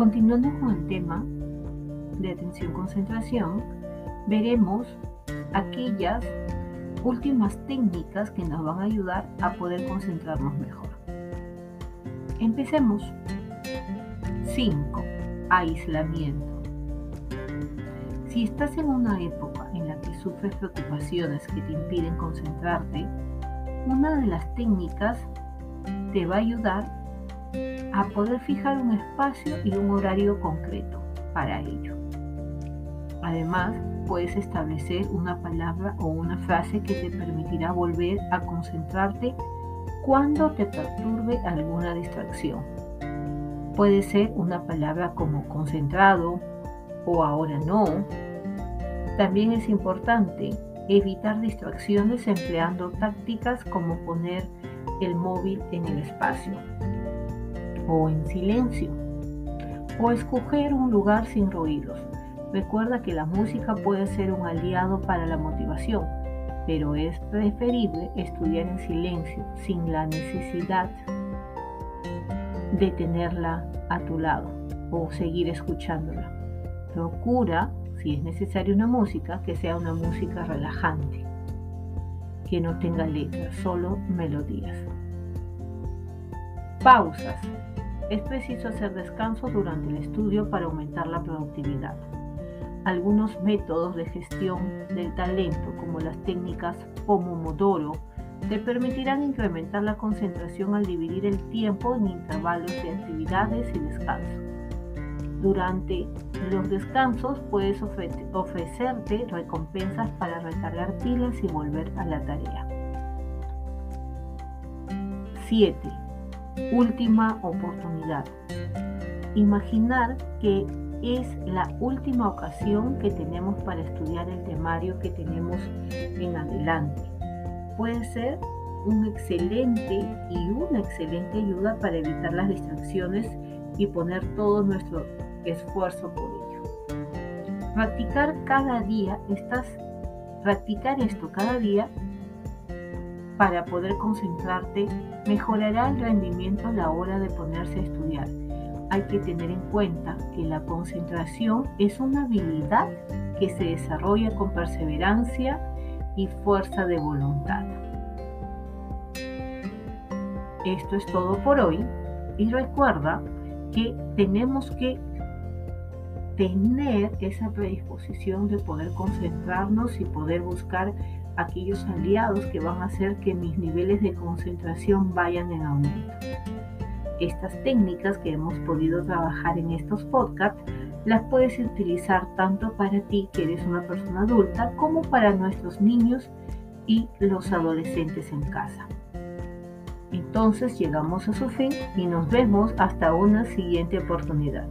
Continuando con el tema de atención-concentración, veremos aquellas últimas técnicas que nos van a ayudar a poder concentrarnos mejor. Empecemos. 5. Aislamiento. Si estás en una época en la que sufres preocupaciones que te impiden concentrarte, una de las técnicas te va a ayudar a poder fijar un espacio y un horario concreto para ello. Además, puedes establecer una palabra o una frase que te permitirá volver a concentrarte cuando te perturbe alguna distracción. Puede ser una palabra como concentrado o ahora no. También es importante evitar distracciones empleando tácticas como poner el móvil en el espacio o en silencio o escoger un lugar sin ruidos. Recuerda que la música puede ser un aliado para la motivación, pero es preferible estudiar en silencio sin la necesidad de tenerla a tu lado o seguir escuchándola. Procura, si es necesario una música, que sea una música relajante, que no tenga letras, solo melodías. Pausas. Es preciso hacer descanso durante el estudio para aumentar la productividad. Algunos métodos de gestión del talento, como las técnicas Pomodoro, te permitirán incrementar la concentración al dividir el tiempo en intervalos de actividades y descanso. Durante los descansos puedes ofrecerte recompensas para recargar pilas y volver a la tarea. 7 última oportunidad. Imaginar que es la última ocasión que tenemos para estudiar el temario que tenemos en adelante. Puede ser un excelente y una excelente ayuda para evitar las distracciones y poner todo nuestro esfuerzo por ello. Practicar cada día, estás, practicar esto cada día para poder concentrarte mejorará el rendimiento a la hora de ponerse a estudiar. Hay que tener en cuenta que la concentración es una habilidad que se desarrolla con perseverancia y fuerza de voluntad. Esto es todo por hoy y recuerda que tenemos que tener esa predisposición de poder concentrarnos y poder buscar aquellos aliados que van a hacer que mis niveles de concentración vayan en aumento. Estas técnicas que hemos podido trabajar en estos podcasts las puedes utilizar tanto para ti que eres una persona adulta como para nuestros niños y los adolescentes en casa. Entonces llegamos a su fin y nos vemos hasta una siguiente oportunidad.